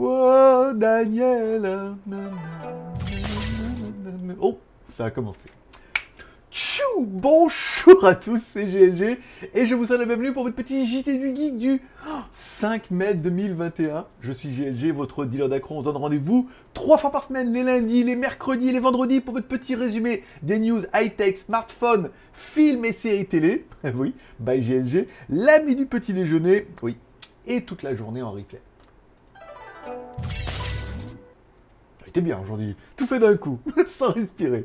Oh, Daniel. Oh, ça a commencé. Tchou Bonjour à tous, c'est GLG et je vous souhaite la bienvenue pour votre petit JT du Geek du 5 mai 2021. Je suis GLG, votre dealer d'accro. On se donne rendez-vous trois fois par semaine, les lundis, les mercredis les vendredis pour votre petit résumé des news high-tech, smartphones, films et séries télé. oui, by GLG. L'ami du petit déjeuner, oui, et toute la journée en replay. Était bien aujourd'hui. Tout fait d'un coup, sans respirer.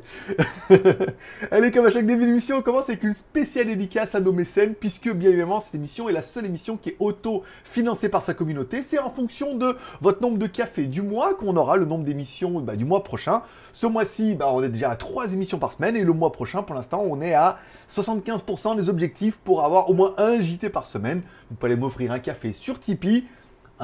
Allez, comme à chaque début d'émission, on commence avec une spéciale dédicace à nos mécènes, puisque bien évidemment, cette émission est la seule émission qui est auto-financée par sa communauté. C'est en fonction de votre nombre de cafés du mois qu'on aura le nombre d'émissions bah, du mois prochain. Ce mois-ci, bah, on est déjà à 3 émissions par semaine, et le mois prochain, pour l'instant, on est à 75% des objectifs pour avoir au moins un JT par semaine. Vous pouvez aller m'offrir un café sur Tipeee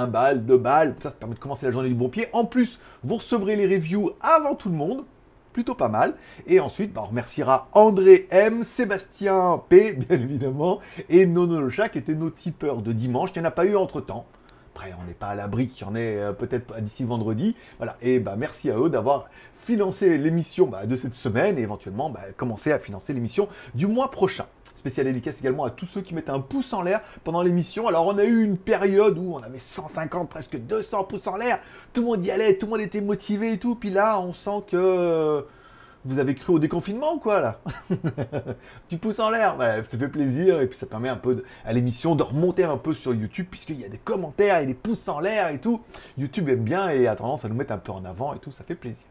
un bal, deux balles, ça, ça permet de commencer la journée du bon pied. En plus, vous recevrez les reviews avant tout le monde, plutôt pas mal. Et ensuite, bah, on remerciera André M, Sébastien P, bien évidemment, et Nono le chat qui étaient nos tipeurs de dimanche. Il n'y en a pas eu entre temps. Après, on n'est pas à l'abri qu'il y en ait euh, peut-être d'ici vendredi. Voilà. Et bah, merci à eux d'avoir financé l'émission bah, de cette semaine et éventuellement bah, commencer à financer l'émission du mois prochain. Spécial dédicace également à tous ceux qui mettent un pouce en l'air pendant l'émission. Alors on a eu une période où on avait 150, presque 200 pouces en l'air. Tout le monde y allait, tout le monde était motivé et tout. Puis là, on sent que vous avez cru au déconfinement ou quoi là? Petit pouce en l'air, ça fait plaisir et puis ça permet un peu à l'émission de remonter un peu sur YouTube puisqu'il y a des commentaires et des pouces en l'air et tout. YouTube aime bien et a tendance à nous mettre un peu en avant et tout, ça fait plaisir.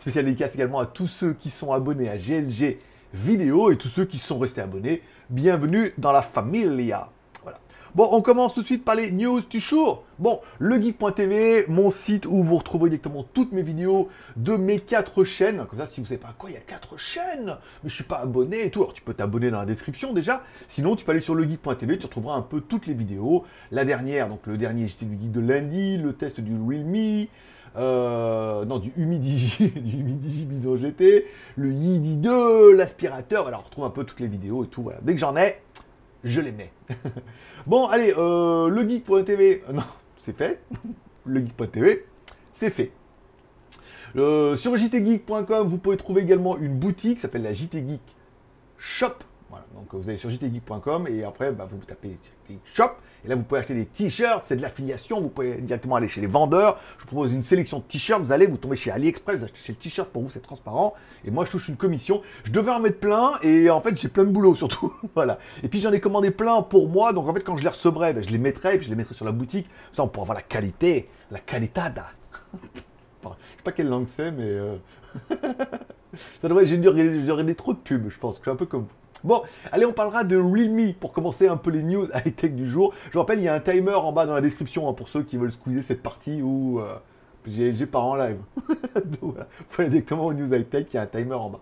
Spécial dédicace également à tous ceux qui sont abonnés à GLG vidéo et tous ceux qui sont restés abonnés, bienvenue dans la familia. Voilà. Bon, on commence tout de suite par les news du jour. Bon, legeek.tv, mon site où vous retrouvez directement toutes mes vidéos de mes quatre chaînes. Comme ça, si vous savez pas quoi, il y a quatre chaînes, mais je suis pas abonné et tout. Alors, tu peux t'abonner dans la description déjà. Sinon, tu peux aller sur legeek.tv, tu retrouveras un peu toutes les vidéos. La dernière, donc le dernier JT du geek de lundi, le test du Realme, euh, non, du Humidigi, du Humidigi Bison GT, le Yidi 2, l'aspirateur. Alors, on retrouve un peu toutes les vidéos et tout. Voilà. Dès que j'en ai, je les mets. bon, allez, euh, le geek.tv, euh, non, c'est fait. le geek.tv, c'est fait. Sur jtgeek.com, vous pouvez trouver également une boutique s'appelle la JT Geek Shop. Voilà, donc vous allez sur jtgeek.com et après bah, vous tapez Shop et là, vous pouvez acheter des t-shirts, c'est de l'affiliation, vous pouvez directement aller chez les vendeurs. Je vous propose une sélection de t-shirts, vous allez, vous tombez chez AliExpress, vous achetez le t-shirt pour vous, c'est transparent. Et moi, je touche une commission. Je devais en mettre plein et en fait, j'ai plein de boulot surtout. voilà. Et puis, j'en ai commandé plein pour moi. Donc, en fait, quand je les recevrai, ben, je les mettrai et puis je les mettrai sur la boutique. Ça, on pourra avoir la qualité, la qualitada. je sais pas quelle langue c'est, mais. Euh, ça devrait, j'ai dû regarder trop de pubs, je pense. Je suis un peu comme vous. Bon, allez, on parlera de Realme pour commencer un peu les news high-tech du jour. Je rappelle, il y a un timer en bas dans la description hein, pour ceux qui veulent squeezer cette partie où euh, j'ai pas en live. Donc voilà, faut aller directement aux news high-tech, il y a un timer en bas.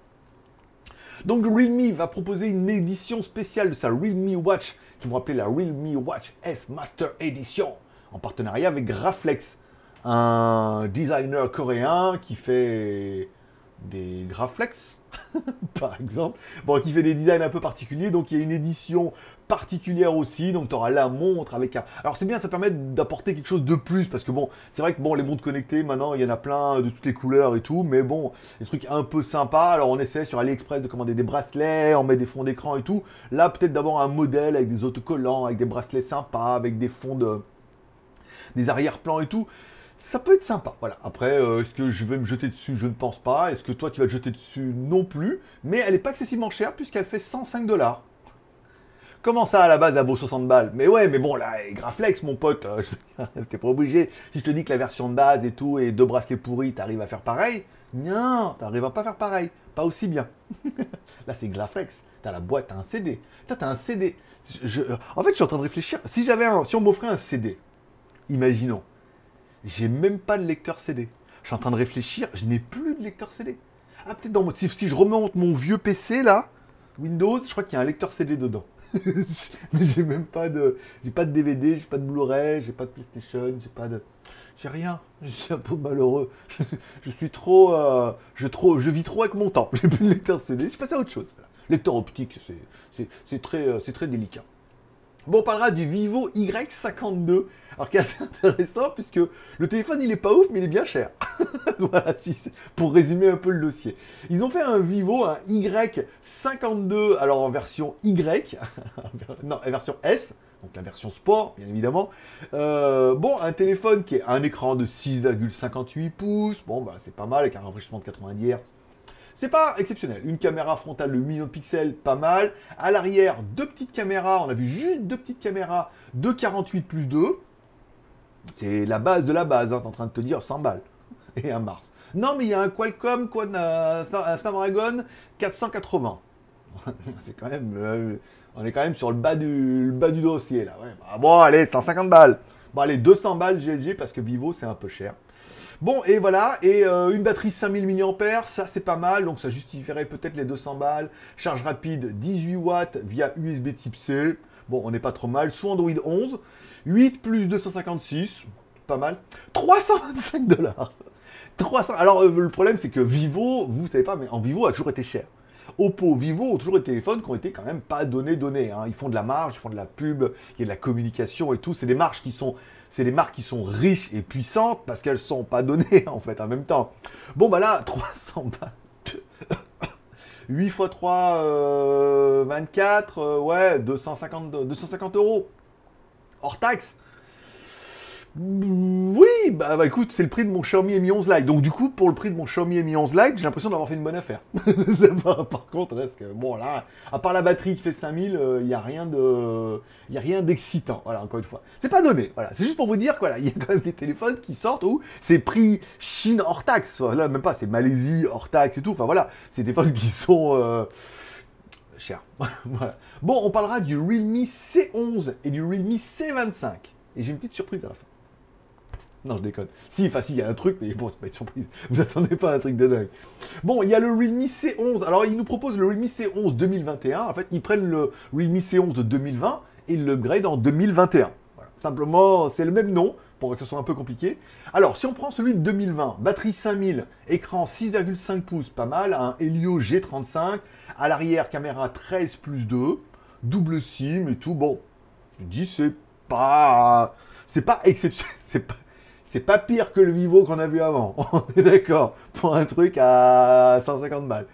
Donc Realme va proposer une édition spéciale de sa Realme Watch, qui vont appeler la Realme Watch S Master Edition, en partenariat avec Graflex, un designer coréen qui fait des Graflex, par exemple, bon, qui fait des designs un peu particuliers. Donc il y a une édition particulière aussi. Donc tu auras la montre avec un. Alors c'est bien, ça permet d'apporter quelque chose de plus parce que bon, c'est vrai que bon, les montres connectées maintenant, il y en a plein de toutes les couleurs et tout, mais bon, des trucs un peu sympas. Alors on essaie sur AliExpress de commander des bracelets, on met des fonds d'écran et tout. Là, peut-être d'avoir un modèle avec des autocollants, avec des bracelets sympas, avec des fonds de des arrière-plans et tout ça peut être sympa. Voilà. Après, euh, est-ce que je vais me jeter dessus? Je ne pense pas. Est-ce que toi, tu vas te jeter dessus Non plus? Mais elle n'est pas excessivement chère puisqu'elle fait 105 dollars. Comment ça, à la base, elle vaut 60 balles? Mais ouais, mais bon, là, Graflex, mon pote, euh, t'es pas obligé. Si je te dis que la version de base et tout, et deux bracelets pourris, t'arrives à faire pareil? Non, t'arrives à pas faire pareil. Pas aussi bien. là, c'est Graflex. T'as la boîte, t'as un CD. T'as un CD. En fait, je suis en train de réfléchir. Si j'avais un... Si on m'offrait un CD, imaginons, j'ai même pas de lecteur CD. Je suis en train de réfléchir, je n'ai plus de lecteur CD. Ah, peut-être dans mon... Si, je remonte mon vieux PC là, Windows, je crois qu'il y a un lecteur CD dedans. Mais j'ai même pas de. J'ai pas de DVD, j'ai pas de Blu-ray, j'ai pas de PlayStation, j'ai pas de. J'ai rien. Je suis un peu malheureux. je suis trop, euh, je trop. Je vis trop avec mon temps. J'ai plus de lecteur CD. Je passe à autre chose. Lecteur optique, c'est très, euh, c'est très délicat. Bon, on parlera du Vivo Y52. Alors, qui est assez intéressant, puisque le téléphone, il est pas ouf, mais il est bien cher. voilà, si, pour résumer un peu le dossier. Ils ont fait un Vivo, un Y52, alors en version Y, non, en version S, donc la version sport, bien évidemment. Euh, bon, un téléphone qui a un écran de 6,58 pouces, bon, bah, c'est pas mal, avec un rafraîchissement de 90 Hz. C'est pas exceptionnel. Une caméra frontale de million de pixels, pas mal. À l'arrière, deux petites caméras. On a vu juste deux petites caméras de 48 plus 2. C'est la base de la base. Hein. En train de te dire 100 balles. Et un Mars. Non, mais il y a un Qualcomm, quoi, un Snapdragon 480. c'est quand même. Euh, on est quand même sur le bas du, bas du dossier là. Bah, bon, allez, 150 balles. Bon, allez, 200 balles GLG parce que Vivo c'est un peu cher. Bon, et voilà, et euh, une batterie 5000 mAh, ça c'est pas mal, donc ça justifierait peut-être les 200 balles. Charge rapide 18 watts via USB type C. Bon, on n'est pas trop mal. Sous Android 11. 8 plus 256, pas mal. 325 dollars. 300. Alors, euh, le problème, c'est que Vivo, vous savez pas, mais en Vivo a toujours été cher. Oppo, Vivo ont toujours des téléphones qui ont été quand même pas donnés, donnés. Hein. Ils font de la marge, ils font de la pub, il y a de la communication et tout. C'est des marges qui sont c'est des marques qui sont riches et puissantes parce qu'elles sont pas données en fait en même temps. Bon bah là, 300 balles. 8 x 3, 24, ouais, 250, 250 euros. Hors taxe. Oui, bah, bah, écoute, c'est le prix de mon Xiaomi Mi 11 Lite. Donc du coup, pour le prix de mon Xiaomi Mi 11 Lite, j'ai l'impression d'avoir fait une bonne affaire. Par contre, est que, bon là, à part la batterie qui fait 5000, il n'y a rien de, il a rien d'excitant. Voilà, encore une fois, c'est pas donné. Voilà, c'est juste pour vous dire quoi. Il y a quand même des téléphones qui sortent où c'est prix Chine hors taxe. Là, même pas, c'est Malaisie hors taxe et tout. Enfin voilà, c'est des téléphones qui sont euh, chers. Bon, on parlera du Realme C11 et du Realme C25. Et j'ai une petite surprise à la fin. Non, je déconne. Si, enfin, si, il y a un truc, mais bon, c'est pas une surprise. Vous attendez pas un truc de dingue. Bon, il y a le Realme C11. Alors, ils nous proposent le Realme C11 2021. En fait, ils prennent le Realme C11 de 2020 et ils le gradent en 2021. Voilà. Simplement, c'est le même nom pour que ce soit un peu compliqué. Alors, si on prend celui de 2020, batterie 5000, écran 6,5 pouces, pas mal, un Helio G35, à l'arrière, caméra 13 plus 2, double SIM et tout. Bon, je dis, c'est pas. C'est pas exceptionnel. C'est pas c'est pas pire que le Vivo qu'on a vu avant. On est d'accord Pour un truc à 150 balles.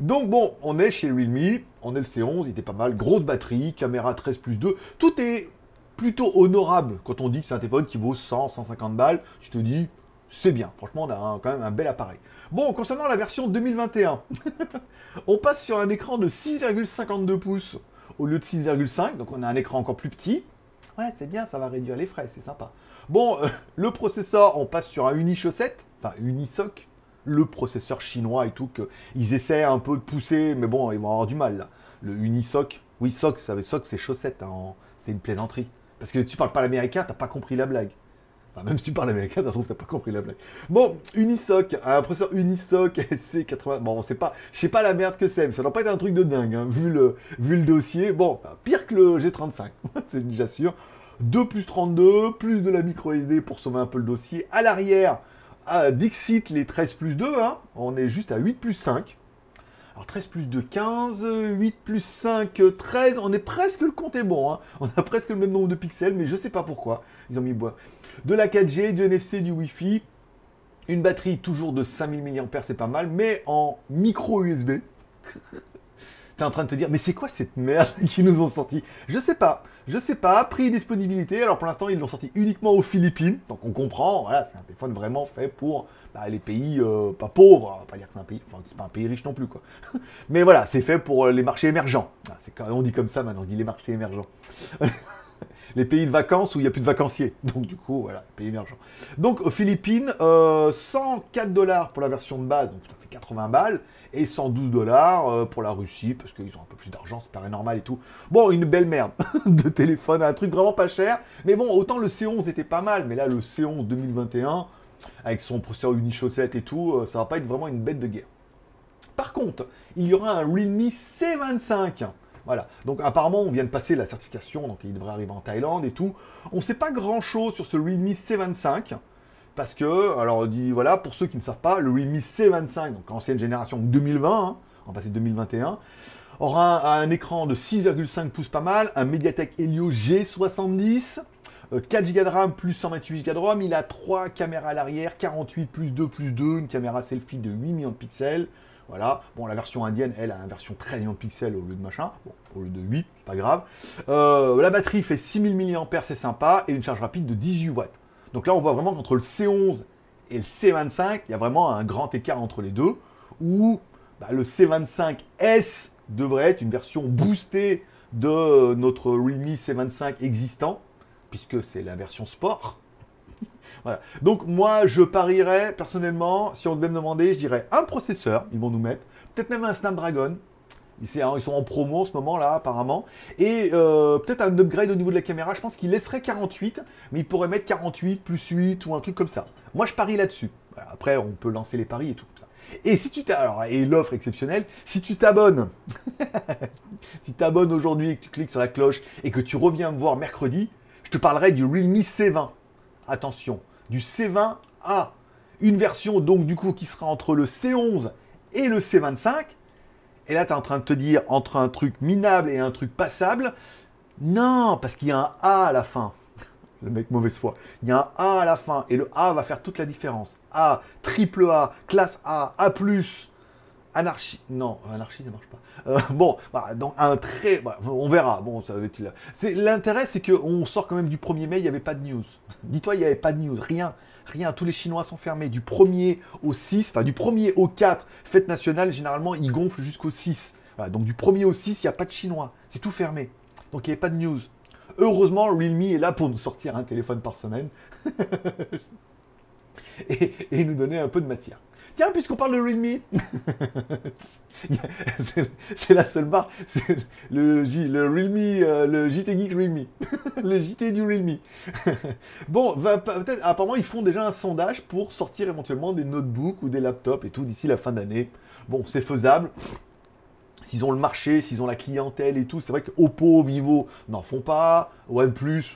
Donc bon, on est chez Realme, on est le C11, il était pas mal, grosse batterie, caméra 13 plus 2, tout est plutôt honorable quand on dit que c'est un téléphone qui vaut 100, 150 balles, tu te dis, c'est bien, franchement on a quand même un bel appareil. Bon, concernant la version 2021, on passe sur un écran de 6,52 pouces au lieu de 6,5, donc on a un écran encore plus petit. Ouais, c'est bien, ça va réduire les frais, c'est sympa. Bon, euh, le processeur, on passe sur un Unichaussette, enfin Unisoc, le processeur chinois et tout, qu'ils essaient un peu de pousser, mais bon, ils vont avoir du mal là. Le Unisoc, oui, Soc, ça veut Soc, c'est chaussette, hein, c'est une plaisanterie. Parce que tu parles pas l'américain, t'as pas compris la blague. Enfin, même si tu parles américain, t'as pas compris la blague. Bon, Unisoc, un processeur Unisoc SC80. Bon, on sait pas, je sais pas la merde que c'est, mais ça doit pas être un truc de dingue, hein, vu, vu le dossier. Bon, pire que le G35, c'est déjà sûr. 2 plus 32, plus de la micro SD pour sauver un peu le dossier. À l'arrière, à Dixit, les 13 plus 2, hein. on est juste à 8 plus 5. Alors 13 plus 2, 15, 8 plus 5, 13, on est presque, le compte est bon, hein. on a presque le même nombre de pixels, mais je sais pas pourquoi, ils ont mis bois. De la 4G, du NFC, du Wi-Fi, une batterie toujours de 5000 mAh, c'est pas mal, mais en micro USB. T'es en train de te dire, mais c'est quoi cette merde qu'ils nous ont sorti Je sais pas. Je sais pas. Prix et disponibilité. Alors pour l'instant, ils l'ont sorti uniquement aux Philippines. Donc on comprend. Voilà, c'est un téléphone vraiment fait pour bah, les pays euh, pas pauvres. On va pas dire que c'est un pays. Enfin, c'est pas un pays riche non plus, quoi. mais voilà, c'est fait pour euh, les marchés émergents. Ah, c'est quand on dit comme ça maintenant. On dit les marchés émergents. les pays de vacances où il n'y a plus de vacanciers. Donc du coup, voilà, pays émergents. Donc aux Philippines, 104 euh, dollars pour la version de base, donc ça fait 80 balles et 112 dollars euh, pour la Russie, parce qu'ils ont un peu plus d'argent, ça paraît normal et tout. Bon, une belle merde de téléphone, un truc vraiment pas cher, mais bon, autant le C11 était pas mal, mais là, le C11 2021, avec son processeur unichaussette et tout, euh, ça va pas être vraiment une bête de guerre. Par contre, il y aura un Realme C25. Voilà. Donc apparemment, on vient de passer la certification, donc il devrait arriver en Thaïlande et tout. On sait pas grand chose sur ce Realme C25. Parce que, alors, dit, voilà, pour ceux qui ne savent pas, le Realme C25, donc ancienne génération 2020, hein, on va passer 2021, aura un, écran de 6,5 pouces pas mal, un Mediatek Helio G70, 4 Go de RAM plus 128 Go de ROM, il a 3 caméras à l'arrière, 48 plus 2 plus 2, une caméra selfie de 8 millions de pixels, voilà. Bon, la version indienne, elle, a une version 13 millions de pixels au lieu de machin. Au lieu de 8, pas grave. Euh, la batterie fait 6000 mAh, c'est sympa. Et une charge rapide de 18 watts. Donc là, on voit vraiment qu'entre le C11 et le C25, il y a vraiment un grand écart entre les deux. Où bah, le C25S devrait être une version boostée de notre Realme C25 existant, puisque c'est la version sport. voilà. Donc moi, je parierais, personnellement, si on devait me demander, je dirais un processeur, ils vont nous mettre, peut-être même un Snapdragon. Ils sont en promo en ce moment là apparemment. Et euh, peut-être un upgrade au niveau de la caméra. Je pense qu'il laisserait 48, mais il pourrait mettre 48 plus 8 ou un truc comme ça. Moi je parie là-dessus. Après on peut lancer les paris et tout ça. Et si tu alors et l'offre exceptionnelle, si tu t'abonnes, si tu t'abonnes aujourd'hui que tu cliques sur la cloche et que tu reviens me voir mercredi, je te parlerai du Realme C20 attention, du C20A. Une version donc du coup qui sera entre le C11 et le C25. Et là, tu es en train de te dire entre un truc minable et un truc passable. Non, parce qu'il y a un A à la fin. Le mec mauvaise foi. Il y a un A à la fin et le A va faire toute la différence. A, triple A, classe A, A+, anarchie. Non, anarchie, ça marche pas. Euh, bon, donc un très. on verra. Bon, ça va être. L'intérêt, c'est qu'on sort quand même du 1er mai, il n'y avait pas de news. Dis-toi, il n'y avait pas de news, rien. Rien, tous les Chinois sont fermés. Du 1er au 6, enfin du 1er au 4, fête nationale, généralement, ils gonflent jusqu'au 6. donc du 1er au 6, il n'y a pas de Chinois. C'est tout fermé. Donc il n'y avait pas de news. Heureusement, Realme est là pour nous sortir un téléphone par semaine. et nous donner un peu de matière. Tiens, puisqu'on parle de Realme, c'est la seule barre, c'est le, le Realme, euh, le JT Geek Realme, le JT du Realme. bon, peut-être, apparemment, ils font déjà un sondage pour sortir éventuellement des notebooks ou des laptops et tout d'ici la fin d'année. Bon, c'est faisable. S'ils ont le marché, s'ils ont la clientèle et tout, c'est vrai que Oppo, Vivo n'en font pas, OnePlus,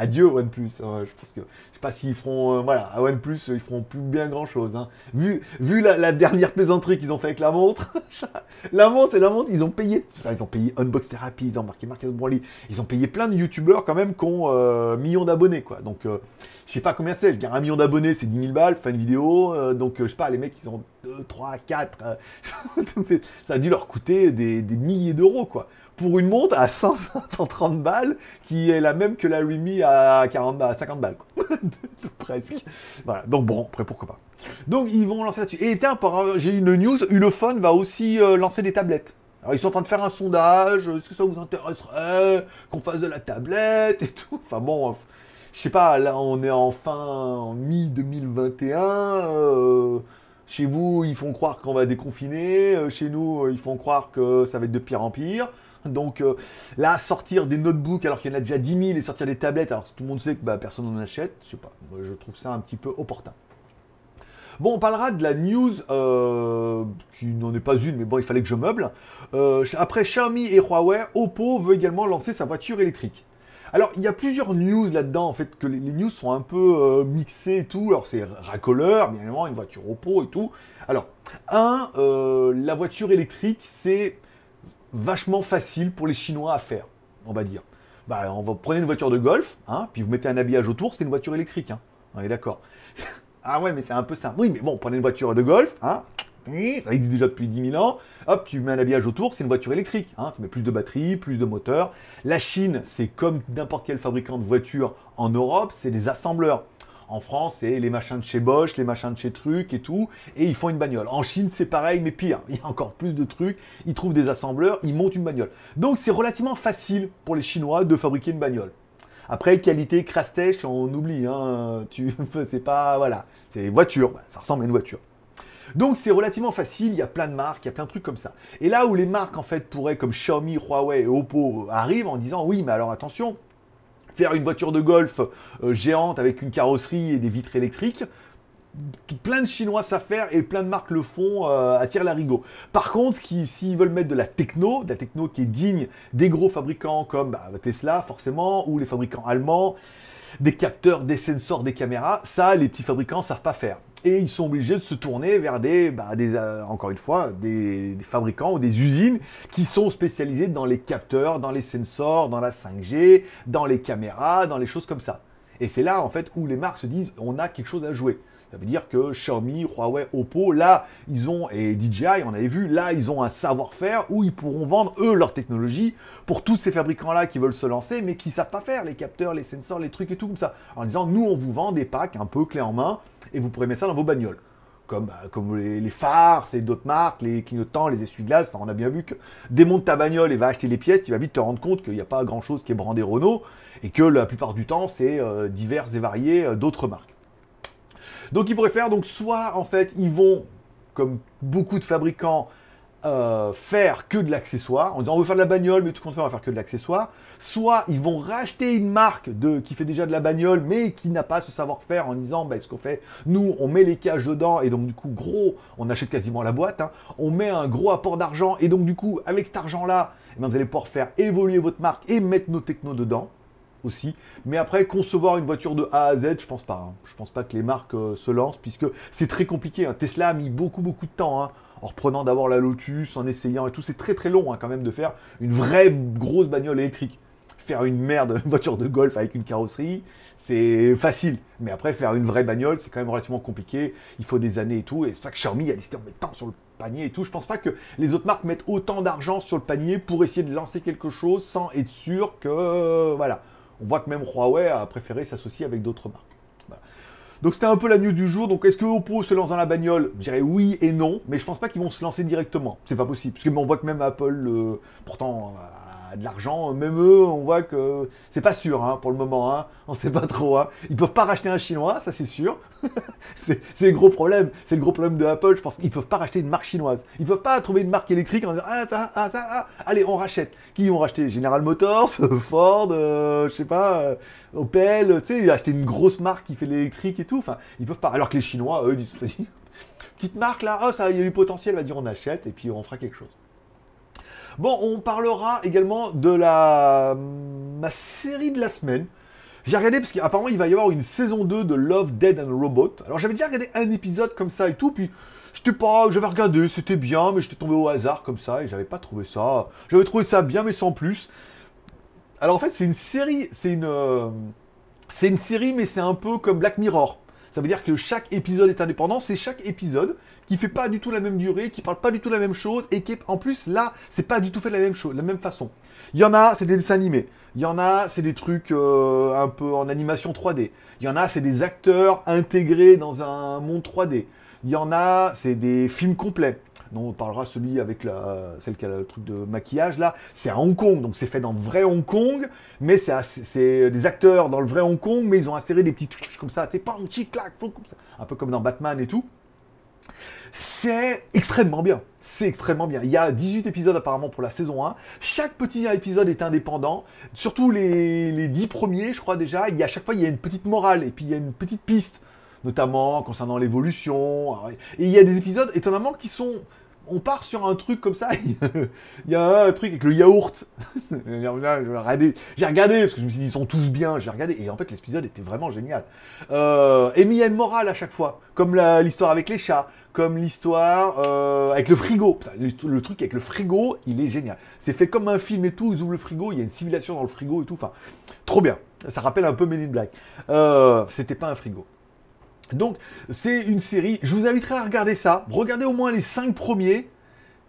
adieu OnePlus. Hein. je pense que je sais pas s'ils feront, euh, voilà, à OnePlus, ils feront plus bien grand chose. Hein. Vu, la, dernière plaisanterie qu'ils ont fait avec la montre, la montre et la montre, ils ont payé, ils ont payé Unbox Therapy, ils ont marqué Marcus Broly, ils ont payé plein de youtubeurs quand même qui ont euh, millions d'abonnés, quoi. Donc, euh, je sais pas combien c'est, je gagne un million d'abonnés, c'est 10 000 balles, fin une vidéo, donc je sais pas, les mecs, ils ont 2, 3, 4, ça a dû leur coûter des, des milliers d'euros, quoi pour une montre à 130 balles qui est la même que la Remy à 40 à 50 balles. Presque. Voilà. Donc bon, après pourquoi pas. Donc ils vont lancer là-dessus. Et tiens, j'ai une news, Ulefone va aussi euh, lancer des tablettes. Alors ils sont en train de faire un sondage, est-ce que ça vous intéresserait qu'on fasse de la tablette et tout? Enfin bon, je sais pas, là on est en fin, en mi-2021. Euh, chez vous, ils font croire qu'on va déconfiner. Euh, chez nous, ils font croire que ça va être de pire en pire. Donc euh, là, sortir des notebooks alors qu'il y en a déjà 10 000 et sortir des tablettes alors que tout le monde sait que bah, personne n'en achète, je sais pas, je trouve ça un petit peu opportun. Bon, on parlera de la news euh, qui n'en est pas une, mais bon, il fallait que je meuble. Euh, après Xiaomi et Huawei, Oppo veut également lancer sa voiture électrique. Alors, il y a plusieurs news là-dedans, en fait, que les, news sont un peu mixées et tout. Alors, c'est racoleur, bien évidemment, une voiture Oppo et tout. Alors, un, la voiture électrique, c'est vachement facile pour les Chinois à faire, on va dire. Bah, on va prendre une voiture de golf, hein, puis vous mettez un habillage autour, c'est une voiture électrique. Hein. On est d'accord. ah ouais, mais c'est un peu simple. Oui, mais bon, prenez une voiture de golf, hein, ça existe déjà depuis 10 000 ans. Hop, tu mets un habillage autour, c'est une voiture électrique. Hein, tu mets plus de batterie, plus de moteur. La Chine, c'est comme n'importe quel fabricant de voitures en Europe, c'est des assembleurs. En France, c'est les machins de chez Bosch, les machins de chez Truc et tout, et ils font une bagnole. En Chine, c'est pareil, mais pire. Il y a encore plus de trucs. Ils trouvent des assembleurs, ils montent une bagnole. Donc, c'est relativement facile pour les Chinois de fabriquer une bagnole. Après, qualité, crash on oublie. Hein. Tu, c'est pas, voilà, c'est voiture. Ça ressemble à une voiture. Donc c'est relativement facile, il y a plein de marques, il y a plein de trucs comme ça. Et là où les marques en fait pourraient, comme Xiaomi, Huawei et Oppo, arrivent en disant oui, mais alors attention, faire une voiture de golf euh, géante avec une carrosserie et des vitres électriques, plein de Chinois savent faire et plein de marques le font euh, à tir larigot. Par contre, s'ils veulent mettre de la techno, de la techno qui est digne des gros fabricants comme bah, Tesla forcément, ou les fabricants allemands, des capteurs, des sensors, des caméras, ça les petits fabricants savent pas faire. Et ils sont obligés de se tourner vers des, bah, des euh, encore une fois, des, fabricants ou des usines qui sont spécialisées dans les capteurs, dans les sensors, dans la 5G, dans les caméras, dans les choses comme ça. Et c'est là en fait où les marques se disent on a quelque chose à jouer. Ça veut dire que Xiaomi, Huawei, Oppo, là, ils ont, et DJI, on avait vu, là, ils ont un savoir-faire où ils pourront vendre, eux, leur technologie pour tous ces fabricants-là qui veulent se lancer, mais qui ne savent pas faire les capteurs, les sensors, les trucs et tout comme ça. En disant, nous, on vous vend des packs un peu clés en main et vous pourrez mettre ça dans vos bagnoles. Comme, bah, comme les, phares, c'est d'autres marques, les clignotants, les essuie-glaces. Enfin, on a bien vu que démonte ta bagnole et va acheter les pièces, tu vas vite te rendre compte qu'il n'y a pas grand-chose qui est brandé Renault et que la plupart du temps, c'est euh, divers et variés euh, d'autres marques. Donc ils pourraient faire, soit en fait ils vont, comme beaucoup de fabricants, euh, faire que de l'accessoire, en disant on veut faire de la bagnole, mais tout compte on va faire que de l'accessoire. Soit ils vont racheter une marque de, qui fait déjà de la bagnole, mais qui n'a pas ce savoir-faire en disant bah, ce qu'on fait, nous on met les cages dedans, et donc du coup gros, on achète quasiment la boîte, hein. on met un gros apport d'argent, et donc du coup avec cet argent-là, eh ben, vous allez pouvoir faire évoluer votre marque et mettre nos technos dedans aussi. Mais après, concevoir une voiture de A à Z, je pense pas. Hein. Je pense pas que les marques euh, se lancent, puisque c'est très compliqué. Hein. Tesla a mis beaucoup, beaucoup de temps. Hein, en reprenant d'abord la Lotus, en essayant et tout. C'est très, très long quand même de faire une vraie grosse bagnole électrique. Faire une merde, une voiture de golf avec une carrosserie, c'est facile. Mais après, faire une vraie bagnole, c'est quand même relativement compliqué. Il faut des années et tout. Et c'est ça que Xiaomi a décidé de mettre tant sur le panier et tout. Je pense pas que les autres marques mettent autant d'argent sur le panier pour essayer de lancer quelque chose sans être sûr que. Voilà on voit que même Huawei a préféré s'associer avec d'autres marques. Donc c'était un peu la news du jour. Donc est-ce que Oppo se lance dans la bagnole? Je dirais oui et non, mais je pense pas qu'ils vont se lancer directement. C'est pas possible. Parce que on voit que même Apple, euh, pourtant de l'argent. Même eux, on voit que c'est pas sûr hein, pour le moment. Hein. On sait pas trop. Hein. Ils peuvent pas racheter un chinois, ça c'est sûr. c'est le gros problème. C'est le gros problème de Apple. Je pense qu'ils peuvent pas racheter une marque chinoise. Ils peuvent pas trouver une marque électrique en disant ah, ah ça, ah, allez on rachète. Qui vont racheter? General Motors, Ford, euh, je sais pas, euh, Opel. Tu sais, acheter une grosse marque qui fait l'électrique et tout. Enfin, ils peuvent pas. Alors que les Chinois, eux, disent petite marque là, oh ça, il y a du potentiel, va dire on achète et puis on fera quelque chose. Bon, on parlera également de la ma série de la semaine. J'ai regardé parce qu'apparemment il va y avoir une saison 2 de Love, Dead and Robot. Alors j'avais déjà regardé un épisode comme ça et tout, puis j'étais pas, j'avais regardé, c'était bien, mais j'étais tombé au hasard comme ça et j'avais pas trouvé ça. J'avais trouvé ça bien, mais sans plus. Alors en fait, c'est une série, c'est une, euh, c'est une série, mais c'est un peu comme Black Mirror. Ça veut dire que chaque épisode est indépendant, c'est chaque épisode qui fait pas du tout la même durée, qui parle pas du tout la même chose, et qui en plus là, c'est pas du tout fait de la même chose, la même façon. Il y en a, c'est des dessins animés. Il y en a, c'est des trucs euh, un peu en animation 3D. Il y en a, c'est des acteurs intégrés dans un monde 3D. Il y en a, c'est des films complets dont on parlera celui avec la, celle qui a le truc de maquillage là, c'est à Hong Kong, donc c'est fait dans le vrai Hong Kong, mais c'est des acteurs dans le vrai Hong Kong, mais ils ont inséré des petits trucs comme ça, t'es pas un petit clac, un peu comme dans Batman et tout. C'est extrêmement bien. C'est extrêmement bien. Il y a 18 épisodes apparemment pour la saison 1. Chaque petit épisode est indépendant. Surtout les, les 10 premiers, je crois déjà. Il y a, à chaque fois, il y a une petite morale et puis il y a une petite piste, notamment concernant l'évolution. Et il y a des épisodes étonnamment qui sont on part sur un truc comme ça. il y a un truc avec le yaourt. j'ai regardé, parce que je me suis dit, ils sont tous bien. J'ai regardé. Et en fait, l'épisode était vraiment génial. Euh, et mais il morale à chaque fois. Comme l'histoire avec les chats. Comme l'histoire euh, avec le frigo. le, truc avec le frigo, il est génial. C'est fait comme un film et tout. Ils ouvrent le frigo. Il y a une civilisation dans le frigo et tout. Enfin, trop bien. Ça rappelle un peu Men in Black. Euh, C'était pas un frigo. Donc, c'est une série. Je vous inviterai à regarder ça. Regardez au moins les 5 premiers.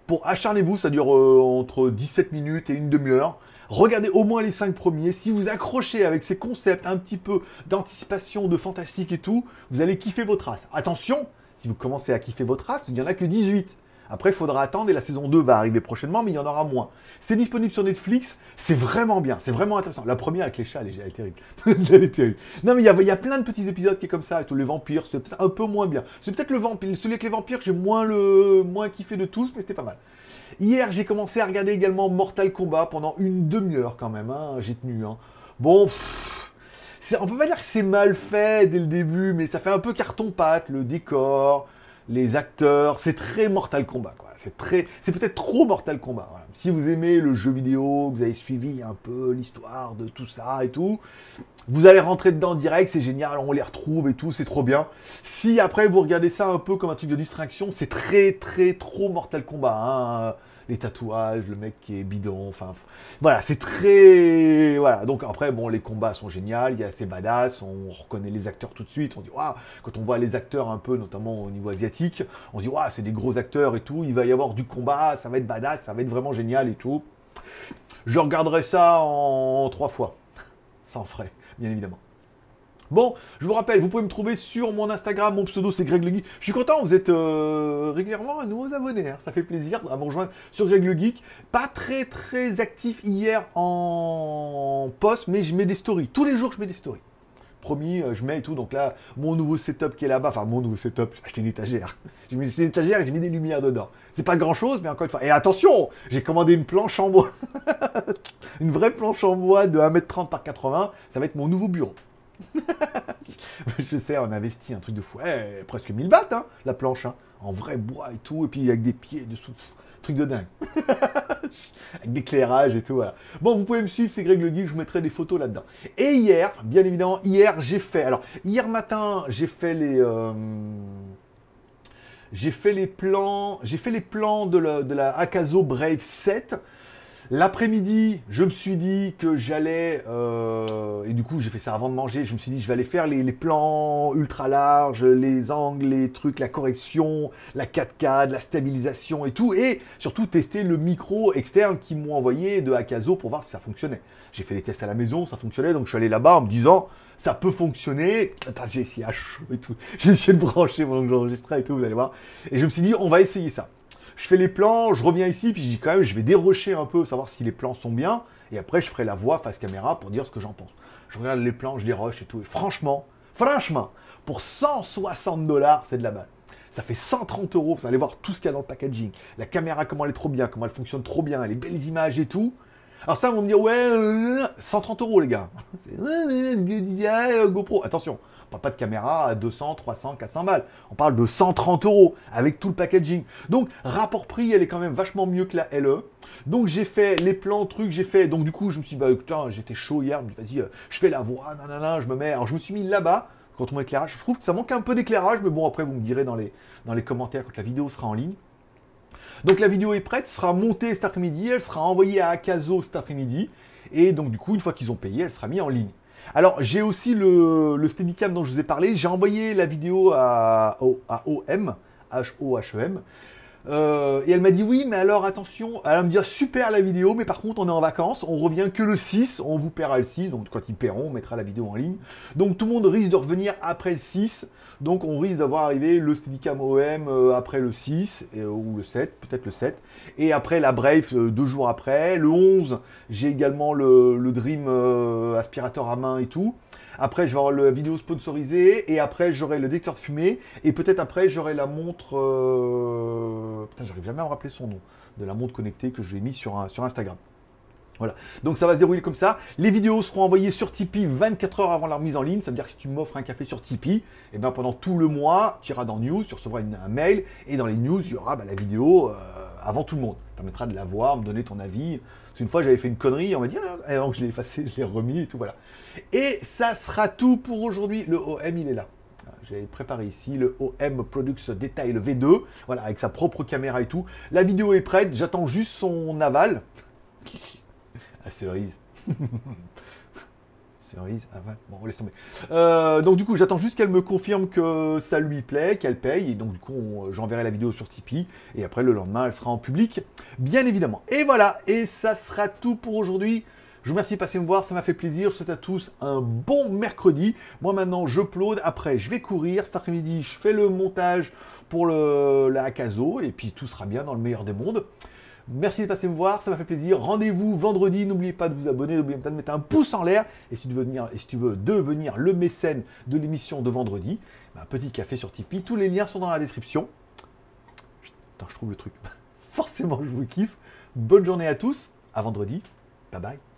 Pour acharnez-vous, ça dure euh, entre 17 minutes et une demi-heure. Regardez au moins les 5 premiers. Si vous accrochez avec ces concepts un petit peu d'anticipation, de fantastique et tout, vous allez kiffer votre race. Attention, si vous commencez à kiffer votre race, il n'y en a que 18. Après, il faudra attendre et la saison 2 va arriver prochainement, mais il y en aura moins. C'est disponible sur Netflix, c'est vraiment bien, c'est vraiment intéressant. La première avec les chats, elle est, terrible. elle est. Non, mais il y, a, plein de petits épisodes qui est comme ça, et tout. Les vampires, c'est peut-être un peu moins bien. C'est peut-être le vampire, celui avec les vampires, j'ai moins, le, kiffé de tous, mais c'était pas mal. Hier, j'ai commencé à regarder également Mortal Kombat pendant une demi-heure quand même, hein. j'ai tenu. Hein. Bon, on peut pas dire que c'est mal fait dès le début, mais ça fait un peu carton-pâte, le décor, les acteurs, c'est très Mortal Kombat, quoi. C'est très, c'est peut-être trop Mortal Kombat. si vous aimez le jeu vidéo, vous avez suivi un peu l'histoire de tout ça et tout, vous allez rentrer dedans direct, c'est génial, on les retrouve et tout, c'est trop bien. Si après vous regardez ça un peu comme un truc de distraction, c'est très très trop Mortal Kombat. Hein les tatouages, le mec qui est bidon, enfin voilà, c'est très voilà. Donc après bon, les combats sont géniaux, il y a ces badass, on reconnaît les acteurs tout de suite, on dit waouh, quand on voit les acteurs un peu notamment au niveau asiatique, on dit waouh, c'est des gros acteurs et tout, il va y avoir du combat, ça va être badass, ça va être vraiment génial et tout. Je regarderai ça en trois fois, sans frais, bien évidemment. Bon, je vous rappelle, vous pouvez me trouver sur mon Instagram, mon pseudo c'est Greg le Geek. Je suis content, vous êtes euh, régulièrement à nouveaux abonnés, hein. ça fait plaisir à me rejoindre sur Greg le Geek. Pas très très actif hier en post, mais je mets des stories. Tous les jours je mets des stories. Promis, euh, je mets et tout. Donc là, mon nouveau setup qui est là-bas, enfin mon nouveau setup, j'ai acheté une étagère. J'ai mis une étagère et j'ai mis des lumières dedans. C'est pas grand chose, mais encore une fois. Et attention, j'ai commandé une planche en bois. une vraie planche en bois de 1m30 par 80. Ça va être mon nouveau bureau. je sais, on investit un truc de fou. Eh, presque 1000 bahts, hein, la planche, hein, en vrai bois et tout, et puis avec des pieds dessous. Truc de dingue. avec d'éclairage et tout. Bon, vous pouvez me suivre, c'est Greg Le Geek, je vous mettrai des photos là-dedans. Et hier, bien évidemment, hier, j'ai fait... Alors, hier matin, j'ai fait les... Euh, j'ai fait les plans, j'ai fait les plans de la, de Brave 7. L'après-midi, je me suis dit que j'allais, euh, et du coup j'ai fait ça avant de manger, je me suis dit je vais aller faire les, plans ultra larges, les angles, les trucs, la correction, la 4K, la stabilisation et tout, et surtout tester le micro externe qu'ils m'ont envoyé de Akazo pour voir si ça fonctionnait. J'ai fait les tests à la maison, ça fonctionnait, donc je suis allé là-bas en me disant ça peut fonctionner. Attends, j'ai essayé à chaud et tout. J'ai essayé de brancher pendant que j'enregistrais et tout, vous allez voir. Et je me suis dit, on va essayer ça je fais les plans, je reviens ici, puis je dis quand même, je vais dérocher un peu, savoir si les plans sont bien, et après je ferai la voix face caméra pour dire ce que j'en pense. Je regarde les plans, je déroche et tout, et franchement, franchement, pour 160 dollars, c'est de la balle. Ça fait 130 euros, vous allez voir tout ce qu'il y a dans le packaging. La caméra, comment elle est trop bien, comment elle fonctionne trop bien, les belles images et tout. Alors ça, vont me dire, ouais, 130 euros les gars. GoPro, attention, parle pas de caméra à 200, 300, 400 balles. On parle de 130 euros avec tout le packaging. Donc, rapport prix, elle est quand même vachement mieux que la LE. Donc, j'ai fait les plans, trucs, j'ai fait. Donc, du coup, je me suis dit, bah, putain, j'étais chaud hier. Je vas-y, euh, je fais la voix, nanana, je me mets. Alors, je me suis mis là-bas quand on éclairage. Je trouve que ça manque un peu d'éclairage, mais bon, après, vous me direz dans les, dans les commentaires quand la vidéo sera en ligne. Donc la vidéo est prête, sera montée cet après-midi, elle sera envoyée à Akazo cet après-midi, et donc du coup, une fois qu'ils ont payé, elle sera mise en ligne. Alors, j'ai aussi le, le Steadicam dont je vous ai parlé. J'ai envoyé la vidéo à, OM. Euh, et elle m'a dit oui, mais alors attention, elle va me dire super la vidéo, mais par contre on est en vacances, on revient que le 6, on vous paiera le 6, donc quand ils paieront, on mettra la vidéo en ligne. Donc tout le monde risque de revenir après le 6, donc on risque d'avoir arrivé le Steadicam OM euh, après le 6, ou le 7, peut-être le 7, et après la Brave euh, deux jours après, le 11, j'ai également le, le Dream aspirateur à main et tout. Après, je vais avoir la vidéo sponsorisée. Et après, j'aurai le détecteur de fumée. Et peut-être après, j'aurai la montre. Euh... Putain, j'arrive jamais à me rappeler son nom. De la montre connectée que je vais mis sur, sur Instagram. Voilà. Donc ça va se dérouler comme ça. Les vidéos seront envoyées sur Tipeee 24 heures avant leur mise en ligne. Ça veut dire que si tu m'offres un café sur Tipeee, et eh ben pendant tout le mois, tu iras dans News, tu recevras un mail, et dans les news, il y aura bah, la vidéo euh, avant tout le monde. Ça permettra de la voir, me donner ton avis. Parce qu'une fois, j'avais fait une connerie, on m'a dit, ah, donc je l'ai effacé, je l'ai remis et tout, voilà. Et ça sera tout pour aujourd'hui. Le OM, il est là. J'ai préparé ici le OM Products Detail V2, voilà, avec sa propre caméra et tout. La vidéo est prête, j'attends juste son aval. ah, cerise. cerise, aval. Bon, on laisse tomber. Euh, donc, du coup, j'attends juste qu'elle me confirme que ça lui plaît, qu'elle paye. Et donc, du coup, j'enverrai la vidéo sur Tipeee. Et après, le lendemain, elle sera en public, bien évidemment. Et voilà, et ça sera tout pour aujourd'hui. Je vous remercie de passer me voir, ça m'a fait plaisir. Je souhaite à tous un bon mercredi. Moi maintenant, je plaude. Après, je vais courir. Cet après-midi, je fais le montage pour la Akazo. Et puis tout sera bien dans le meilleur des mondes. Merci de passer me voir, ça m'a fait plaisir. Rendez-vous vendredi. N'oubliez pas de vous abonner, n'oubliez pas de mettre un pouce en l'air. Et si tu veux, devenir le mécène de l'émission de vendredi, un petit café sur Tipeee. Tous les liens sont dans la description. Attends, je trouve le truc. Forcément, je vous kiffe. Bonne journée à tous. À vendredi. Bye bye.